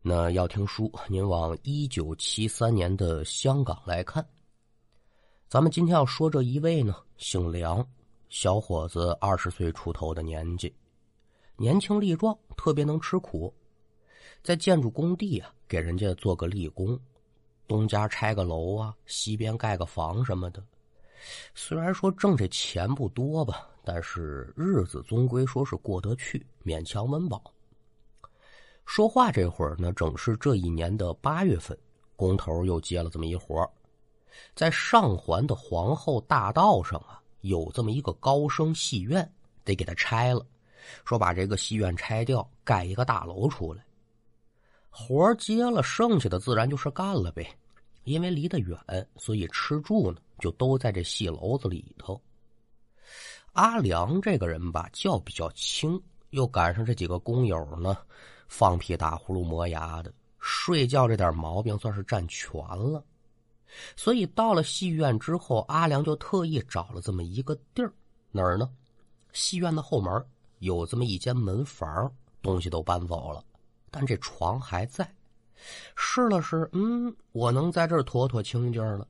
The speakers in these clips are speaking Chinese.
那要听书，您往一九七三年的香港来看。咱们今天要说这一位呢，姓梁，小伙子二十岁出头的年纪，年轻力壮，特别能吃苦，在建筑工地啊，给人家做个力工，东家拆个楼啊，西边盖个房什么的。虽然说挣这钱不多吧，但是日子终归说是过得去，勉强温饱。说话这会儿呢，正是这一年的八月份，工头又接了这么一活在上环的皇后大道上啊，有这么一个高升戏院，得给他拆了。说把这个戏院拆掉，盖一个大楼出来。活接了，剩下的自然就是干了呗。因为离得远，所以吃住呢就都在这戏楼子里头。阿良这个人吧，觉比较轻，又赶上这几个工友呢。放屁打呼噜磨牙的，睡觉这点毛病算是占全了。所以到了戏院之后，阿良就特意找了这么一个地儿，哪儿呢？戏院的后门有这么一间门房，东西都搬走了，但这床还在。试了试，嗯，我能在这儿妥妥清静了。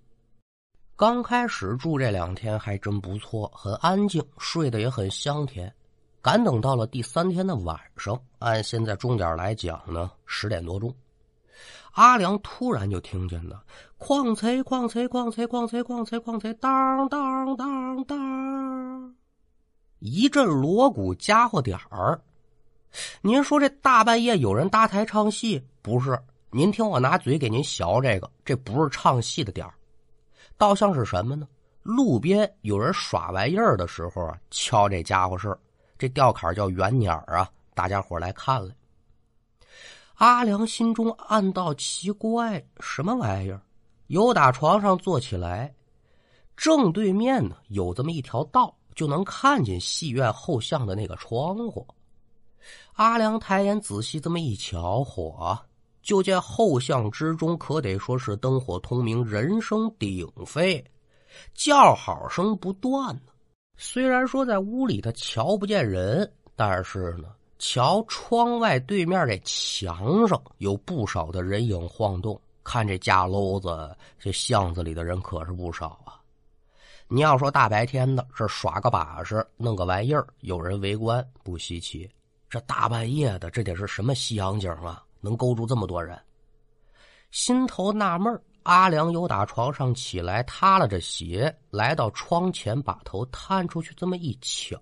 刚开始住这两天还真不错，很安静，睡得也很香甜。赶等到了第三天的晚上，按现在钟点来讲呢，十点多钟，阿良突然就听见了“哐嚓哐嚓哐嚓哐嚓哐嚓哐嚓当当当当”，一阵锣鼓家伙点儿。您说这大半夜有人搭台唱戏，不是？您听我拿嘴给您学这个，这不是唱戏的点儿，倒像是什么呢？路边有人耍玩意儿的时候啊，敲这家伙事儿。这吊坎叫圆鸟啊！大家伙来看了。阿良心中暗道奇怪：什么玩意儿？由打床上坐起来，正对面呢有这么一条道，就能看见戏院后巷的那个窗户。阿良抬眼仔细这么一瞧，嚯！就见后巷之中可得说是灯火通明，人声鼎沸，叫好声不断呢。虽然说在屋里他瞧不见人，但是呢，瞧窗外对面这墙上有不少的人影晃动。看这架楼子，这巷子里的人可是不少啊。你要说大白天的这耍个把式，弄个玩意儿，有人围观不稀奇。这大半夜的，这得是什么西洋景啊？能勾住这么多人？心头纳闷阿良又打床上起来，塌了着鞋，来到窗前，把头探出去，这么一瞧，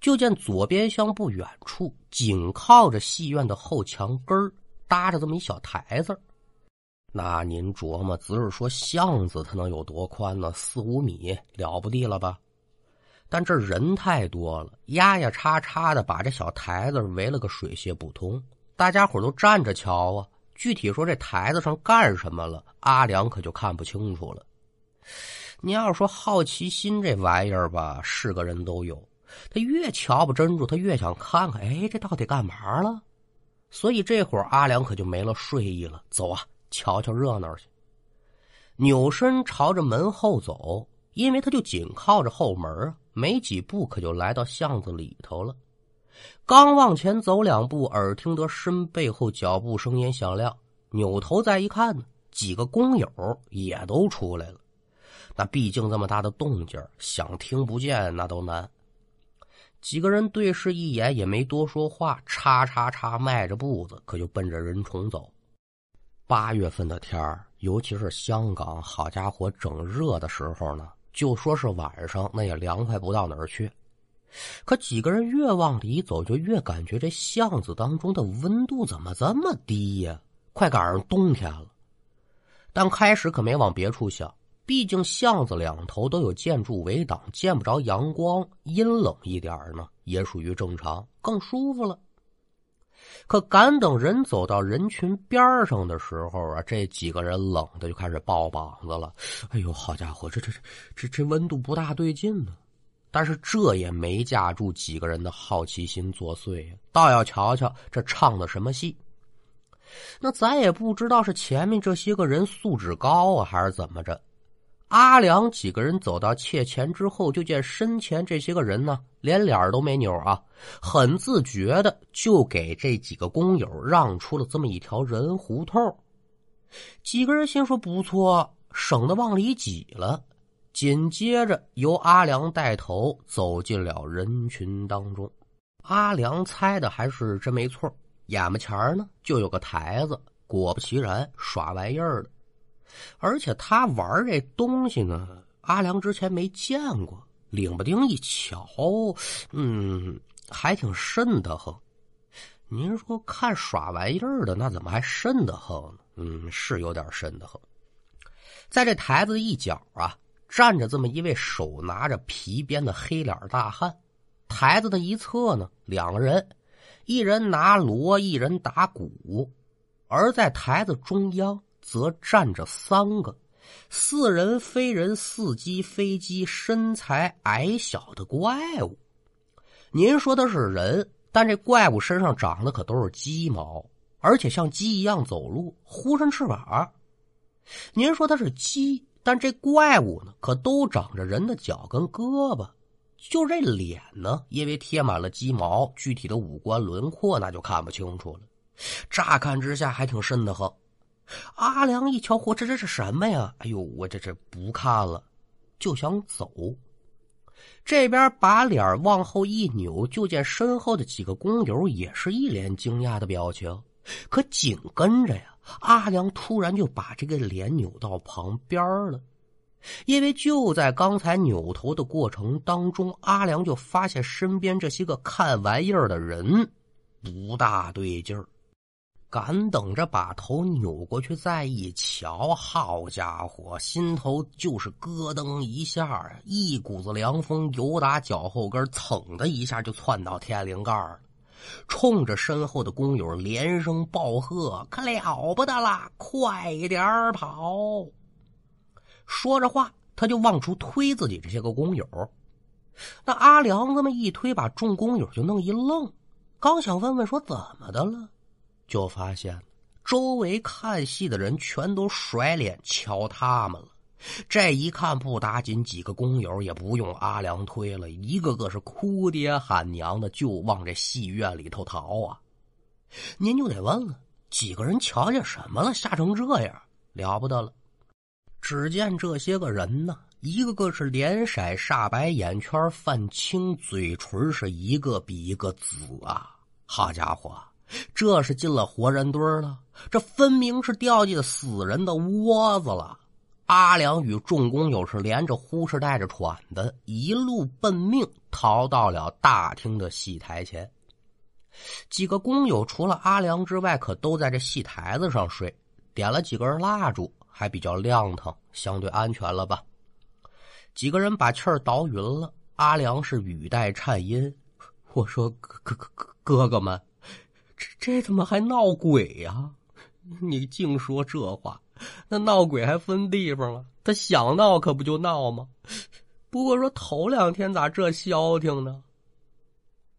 就见左边厢不远处，紧靠着戏院的后墙根搭着这么一小台子。那您琢磨，只是说巷子它能有多宽呢？四五米，了不地了吧？但这人太多了，压压叉叉的，把这小台子围了个水泄不通，大家伙都站着瞧啊。具体说这台子上干什么了，阿良可就看不清楚了。你要说好奇心这玩意儿吧，是个人都有。他越瞧不真住，他越想看看，哎，这到底干嘛了？所以这会儿阿良可就没了睡意了。走啊，瞧瞧热闹去。扭身朝着门后走，因为他就紧靠着后门啊，没几步可就来到巷子里头了。刚往前走两步，耳听得身背后脚步声音响亮，扭头再一看呢，几个工友也都出来了。那毕竟这么大的动静，想听不见那都难。几个人对视一眼，也没多说话，叉叉叉迈着步子，可就奔着人虫走。八月份的天儿，尤其是香港，好家伙，整热的时候呢，就说是晚上，那也凉快不到哪儿去。可几个人越往里走，就越感觉这巷子当中的温度怎么这么低呀？快赶上冬天了。但开始可没往别处想，毕竟巷子两头都有建筑围挡，见不着阳光，阴冷一点呢，也属于正常，更舒服了。可赶等人走到人群边上的时候啊，这几个人冷的就开始抱膀子了。哎呦，好家伙，这这这这这温度不大对劲呢。但是这也没架住几个人的好奇心作祟，倒要瞧瞧这唱的什么戏。那咱也不知道是前面这些个人素质高啊，还是怎么着。阿良几个人走到窃前之后，就见身前这些个人呢，连脸都没扭啊，很自觉的就给这几个工友让出了这么一条人胡同。几个人心说不错，省得往里挤了。紧接着由阿良带头走进了人群当中。阿良猜的还是真没错，眼巴前呢就有个台子，果不其然，耍玩意儿的。而且他玩这东西呢，阿良之前没见过，领不丁一瞧，嗯，还挺瘆得慌。您说看耍玩意儿的，那怎么还瘆得慌呢？嗯，是有点瘆得慌。在这台子一角啊，站着这么一位手拿着皮鞭的黑脸大汉。台子的一侧呢，两个人，一人拿锣，一人打鼓，而在台子中央。则站着三个似人非人、似鸡非鸡、身材矮小的怪物。您说的是人，但这怪物身上长的可都是鸡毛，而且像鸡一样走路，呼上翅膀。您说它是鸡，但这怪物呢，可都长着人的脚跟胳膊。就这脸呢，因为贴满了鸡毛，具体的五官轮廓那就看不清楚了。乍看之下还挺瘆得慌。阿良一瞧，嚯，这这是什么呀？哎呦，我这这不看了，就想走。这边把脸往后一扭，就见身后的几个工友也是一脸惊讶的表情。可紧跟着呀，阿良突然就把这个脸扭到旁边了，因为就在刚才扭头的过程当中，阿良就发现身边这些个看玩意儿的人不大对劲儿。赶等着把头扭过去再一瞧，好家伙，心头就是咯噔一下，一股子凉风由打脚后跟蹭的一下就窜到天灵盖了，冲着身后的工友连声暴喝：“可了不得了，快点跑！”说着话，他就往出推自己这些个工友。那阿良这么一推，把众工友就弄一愣，刚想问问说怎么的了。就发现周围看戏的人全都甩脸瞧他们了。这一看不打紧，几个工友也不用阿良推了，一个个是哭爹喊娘的，就往这戏院里头逃啊！您就得问了，几个人瞧见什么了，吓成这样？了不得了！只见这些个人呢，一个个是脸色煞白，眼圈泛青，嘴唇是一个比一个紫啊！好家伙！这是进了活人堆了，这分明是掉进死人的窝子了。阿良与众工友是连着呼哧带着喘的，一路奔命逃到了大厅的戏台前。几个工友除了阿良之外，可都在这戏台子上睡，点了几根蜡烛，还比较亮堂，相对安全了吧？几个人把气儿倒匀了，阿良是语带颤音：“我说哥哥哥哥哥们。”这这怎么还闹鬼呀？你净说这话，那闹鬼还分地方了？他想闹可不就闹吗？不过说头两天咋这消停呢？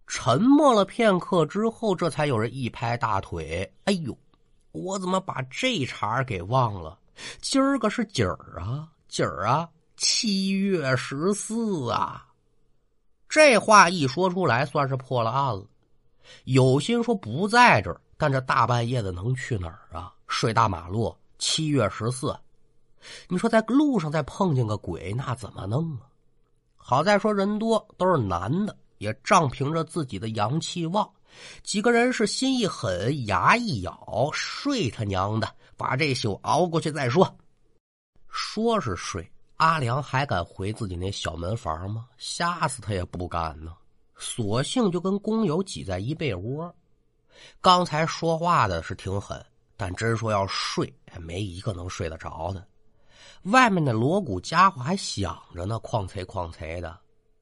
沉默了片刻之后，这才有人一拍大腿：“哎呦，我怎么把这茬给忘了？今儿个是几儿啊？几儿啊，七月十四啊！”这话一说出来，算是破了案了。有心说不在这儿，但这大半夜的能去哪儿啊？睡大马路。七月十四，你说在路上再碰见个鬼，那怎么弄啊？好在说人多，都是男的，也仗凭着自己的阳气旺，几个人是心一狠，牙一咬，睡他娘的，把这宿熬过去再说。说是睡，阿良还敢回自己那小门房吗？吓死他也不敢呢。索性就跟工友挤在一被窝。刚才说话的是挺狠，但真说要睡，没一个能睡得着的。外面那锣鼓家伙还响着呢，哐哧哐哧的。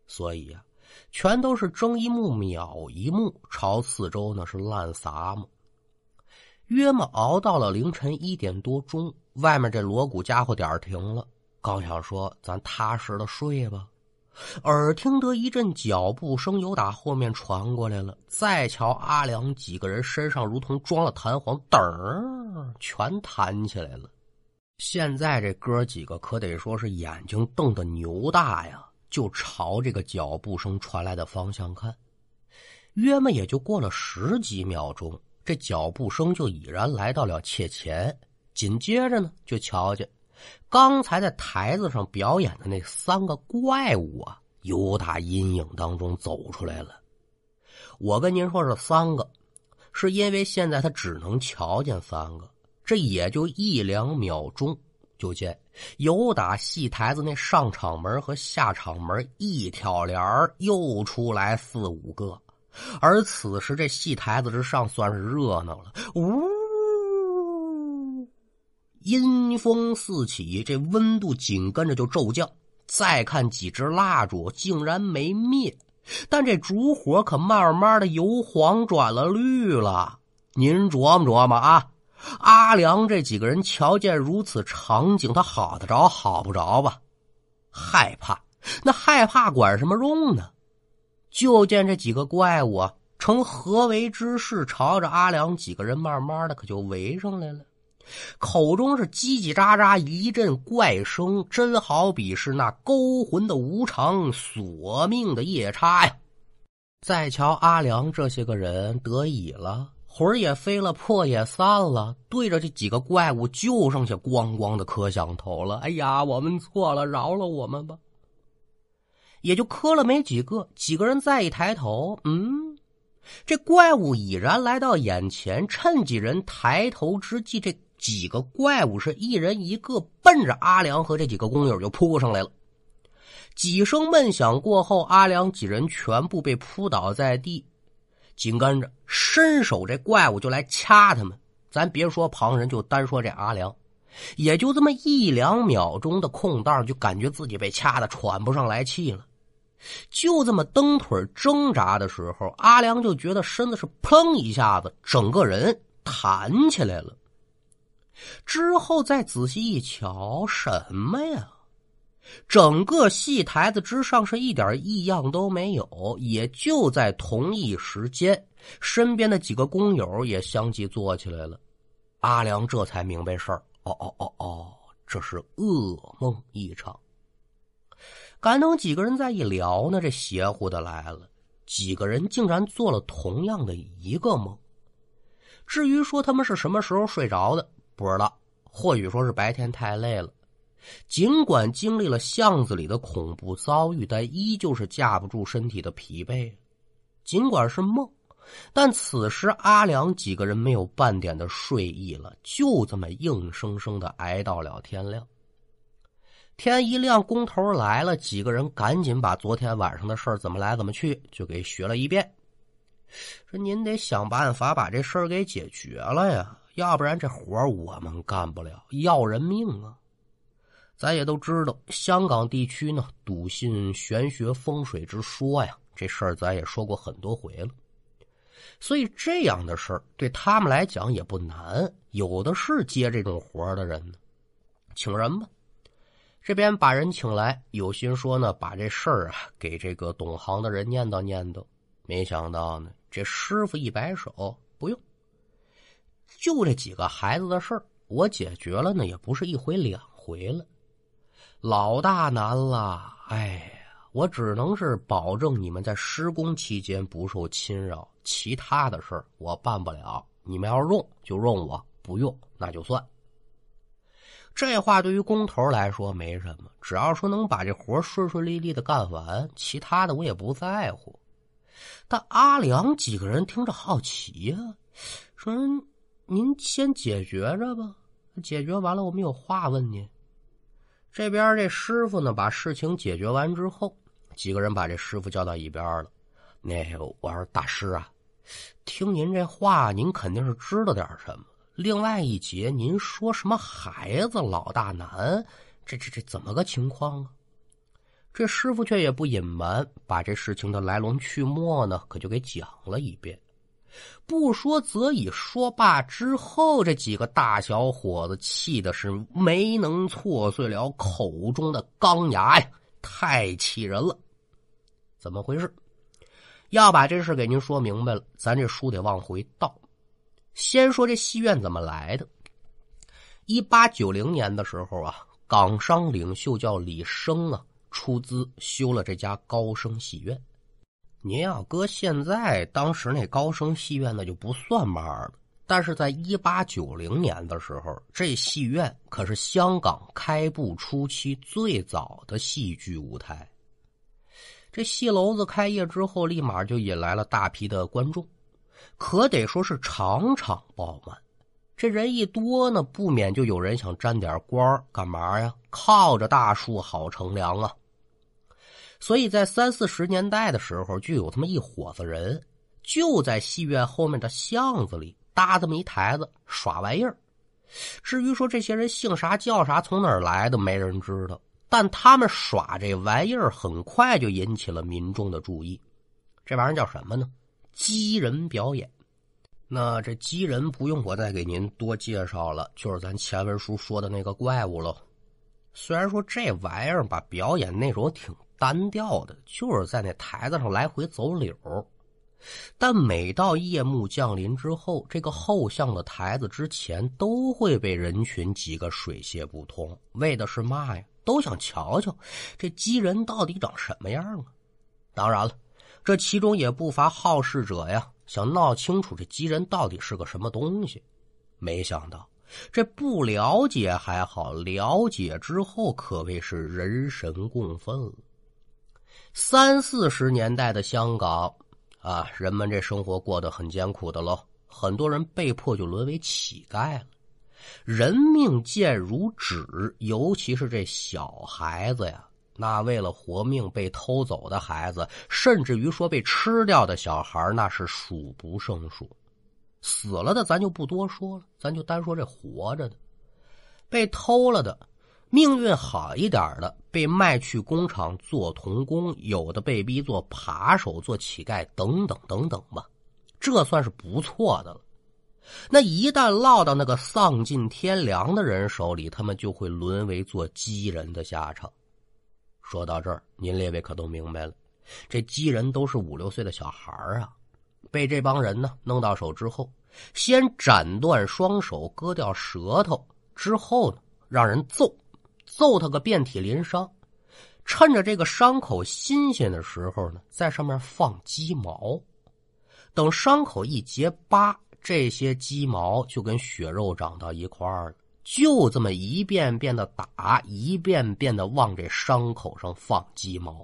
所以呀，全都是睁一目秒一目，朝四周那是乱撒嘛。约么熬到了凌晨一点多钟，外面这锣鼓家伙点停了。刚想说咱踏实的睡吧。耳听得一阵脚步声由打后面传过来了，再瞧阿良几个人身上如同装了弹簧，噔儿全弹起来了。现在这哥几个可得说是眼睛瞪得牛大呀，就朝这个脚步声传来的方向看。约么也就过了十几秒钟，这脚步声就已然来到了切前。紧接着呢，就瞧见刚才在台子上表演的那三个怪物啊，由打阴影当中走出来了。我跟您说是三个，是因为现在他只能瞧见三个，这也就一两秒钟，就见由打戏台子那上场门和下场门一挑帘又出来四五个。而此时，这戏台子之上算是热闹了。呜，阴风四起，这温度紧跟着就骤降。再看几支蜡烛，竟然没灭，但这烛火可慢慢的由黄转了绿了。您琢磨琢磨啊！阿良这几个人瞧见如此场景，他好得着好不着吧？害怕，那害怕管什么用呢？就见这几个怪物啊，成合围之势，朝着阿良几个人慢慢的可就围上来了，口中是叽叽喳喳一阵怪声，真好比是那勾魂的无常，索命的夜叉呀！再瞧阿良这些个人得以了，魂也飞了，魄也散了，对着这几个怪物就剩下咣咣的磕响头了。哎呀，我们错了，饶了我们吧！也就磕了没几个，几个人再一抬头，嗯，这怪物已然来到眼前。趁几人抬头之际，这几个怪物是一人一个，奔着阿良和这几个工友就扑上来了。几声闷响过后，阿良几人全部被扑倒在地，紧跟着伸手，这怪物就来掐他们。咱别说旁人，就单说这阿良，也就这么一两秒钟的空档，就感觉自己被掐的喘不上来气了。就这么蹬腿挣扎的时候，阿良就觉得身子是砰一下子，整个人弹起来了。之后再仔细一瞧，什么呀？整个戏台子之上是一点异样都没有。也就在同一时间，身边的几个工友也相继坐起来了。阿良这才明白事儿，哦哦哦哦，这是噩梦一场。赶等几个人再一聊呢，这邪乎的来了，几个人竟然做了同样的一个梦。至于说他们是什么时候睡着的，不知道，或许说是白天太累了。尽管经历了巷子里的恐怖遭遇，但依旧是架不住身体的疲惫。尽管是梦，但此时阿良几个人没有半点的睡意了，就这么硬生生的挨到了天亮。天一亮，工头来了，几个人赶紧把昨天晚上的事儿怎么来怎么去就给学了一遍。说您得想办法把这事儿给解决了呀，要不然这活我们干不了，要人命啊！咱也都知道，香港地区呢笃信玄学风水之说呀，这事儿咱也说过很多回了。所以这样的事儿对他们来讲也不难，有的是接这种活的人呢，请人吧。这边把人请来，有心说呢，把这事儿啊给这个懂行的人念叨念叨。没想到呢，这师傅一摆手，不用，就这几个孩子的事儿，我解决了呢，也不是一回两回了，老大难了。哎呀，我只能是保证你们在施工期间不受侵扰，其他的事儿我办不了。你们要用就用我，不用那就算。这话对于工头来说没什么，只要说能把这活顺顺利利的干完，其他的我也不在乎。但阿良几个人听着好奇呀，说：“您先解决着吧，解决完了我们有话问您。”这边这师傅呢，把事情解决完之后，几个人把这师傅叫到一边了。那我说大师啊，听您这话，您肯定是知道点什么。另外一节，您说什么孩子老大难？这这这怎么个情况啊？这师傅却也不隐瞒，把这事情的来龙去脉呢，可就给讲了一遍。不说则已，说罢之后，这几个大小伙子气的是没能挫碎了口中的钢牙呀，太气人了！怎么回事？要把这事给您说明白了，咱这书得往回倒。先说这戏院怎么来的？一八九零年的时候啊，港商领袖叫李生啊，出资修了这家高升戏院。您要搁现在，当时那高升戏院那就不算嘛了。但是在一八九零年的时候，这戏院可是香港开埠初期最早的戏剧舞台。这戏楼子开业之后，立马就引来了大批的观众，可得说是场场爆满。这人一多呢，不免就有人想沾点光干嘛呀？靠着大树好乘凉啊！所以在三四十年代的时候，就有这么一伙子人，就在戏院后面的巷子里搭这么一台子耍玩意儿。至于说这些人姓啥叫啥，从哪儿来的，没人知道。但他们耍这玩意儿，很快就引起了民众的注意。这玩意儿叫什么呢？鸡人表演。那这鸡人不用我再给您多介绍了，就是咱前文书说的那个怪物喽。虽然说这玩意儿吧，表演内容挺单调的，就是在那台子上来回走柳但每到夜幕降临之后，这个后巷的台子之前都会被人群挤个水泄不通，为的是嘛呀？都想瞧瞧这鸡人到底长什么样啊！当然了，这其中也不乏好事者呀。想闹清楚这鸡人到底是个什么东西，没想到这不了解还好，了解之后可谓是人神共愤了。三四十年代的香港啊，人们这生活过得很艰苦的喽，很多人被迫就沦为乞丐了，人命贱如纸，尤其是这小孩子呀。那为了活命被偷走的孩子，甚至于说被吃掉的小孩，那是数不胜数。死了的咱就不多说了，咱就单说这活着的，被偷了的，命运好一点的被卖去工厂做童工，有的被逼做扒手、做乞丐等等等等吧，这算是不错的了。那一旦落到那个丧尽天良的人手里，他们就会沦为做鸡人的下场。说到这儿，您列位可都明白了，这鸡人都是五六岁的小孩啊，被这帮人呢弄到手之后，先斩断双手，割掉舌头，之后呢让人揍，揍他个遍体鳞伤，趁着这个伤口新鲜的时候呢，在上面放鸡毛，等伤口一结疤，这些鸡毛就跟血肉长到一块儿了。就这么一遍遍的打，一遍遍的往这伤口上放鸡毛，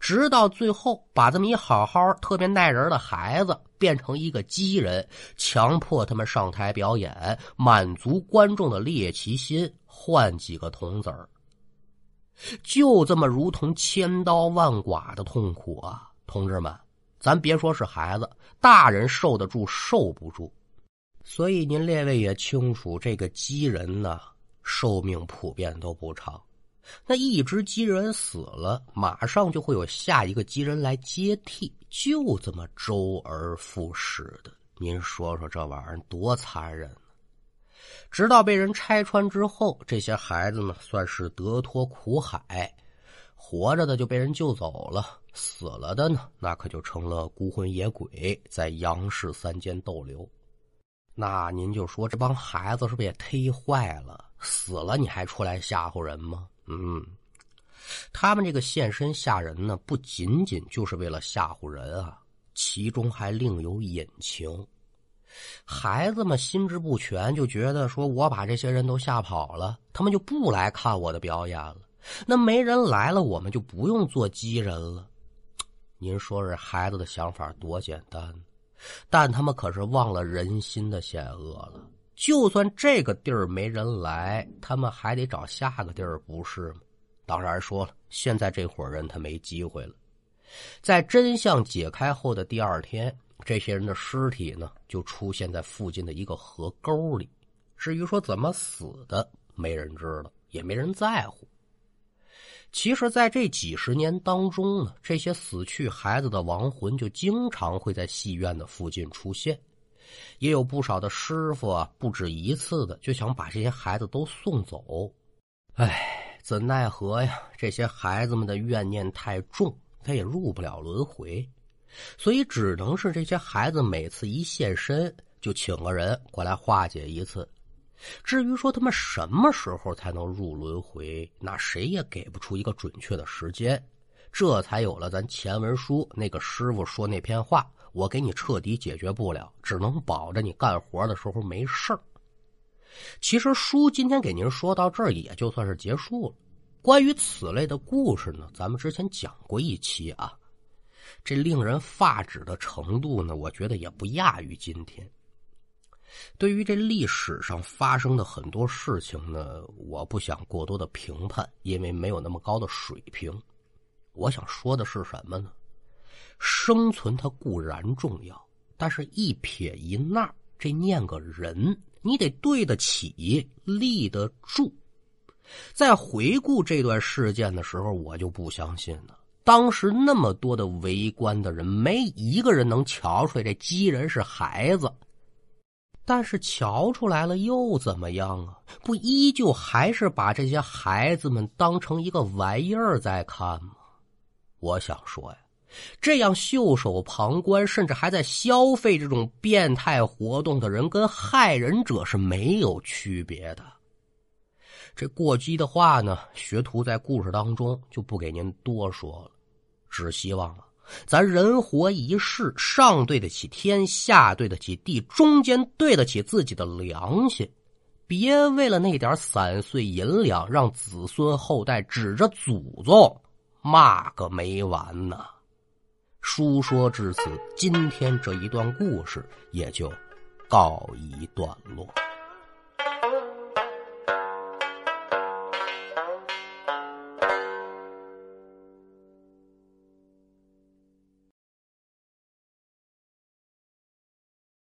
直到最后把这么一好好、特别耐人的孩子变成一个鸡人，强迫他们上台表演，满足观众的猎奇心，换几个铜子儿。就这么如同千刀万剐的痛苦啊，同志们，咱别说是孩子，大人受得住，受不住。所以您列位也清楚，这个鸡人呢，寿命普遍都不长。那一只鸡人死了，马上就会有下一个鸡人来接替，就这么周而复始的。您说说这玩意儿多残忍！直到被人拆穿之后，这些孩子呢，算是得脱苦海，活着的就被人救走了，死了的呢，那可就成了孤魂野鬼，在阳世三间逗留。那您就说这帮孩子是不是也忒坏了？死了你还出来吓唬人吗？嗯，他们这个现身吓人呢，不仅仅就是为了吓唬人啊，其中还另有隐情。孩子们心智不全，就觉得说我把这些人都吓跑了，他们就不来看我的表演了。那没人来了，我们就不用做鸡人了。您说这孩子的想法多简单？但他们可是忘了人心的险恶了。就算这个地儿没人来，他们还得找下个地儿，不是吗？当然说了，现在这伙人他没机会了。在真相解开后的第二天，这些人的尸体呢，就出现在附近的一个河沟里。至于说怎么死的，没人知道，也没人在乎。其实，在这几十年当中呢，这些死去孩子的亡魂就经常会在戏院的附近出现，也有不少的师傅啊，不止一次的就想把这些孩子都送走。唉，怎奈何呀？这些孩子们的怨念太重，他也入不了轮回，所以只能是这些孩子每次一现身，就请个人过来化解一次。至于说他们什么时候才能入轮回，那谁也给不出一个准确的时间。这才有了咱前文书那个师傅说那篇话：“我给你彻底解决不了，只能保着你干活的时候没事儿。”其实书今天给您说到这儿也就算是结束了。关于此类的故事呢，咱们之前讲过一期啊，这令人发指的程度呢，我觉得也不亚于今天。对于这历史上发生的很多事情呢，我不想过多的评判，因为没有那么高的水平。我想说的是什么呢？生存它固然重要，但是一撇一捺，这念个人，你得对得起，立得住。在回顾这段事件的时候，我就不相信了。当时那么多的围观的人，没一个人能瞧出来这鸡人是孩子。但是瞧出来了又怎么样啊？不依旧还是把这些孩子们当成一个玩意儿在看吗？我想说呀，这样袖手旁观，甚至还在消费这种变态活动的人，跟害人者是没有区别的。这过激的话呢，学徒在故事当中就不给您多说了，只希望啊。咱人活一世，上对得起天，下对得起地，中间对得起自己的良心，别为了那点散碎银两，让子孙后代指着祖宗骂个没完呢。书说至此，今天这一段故事也就告一段落。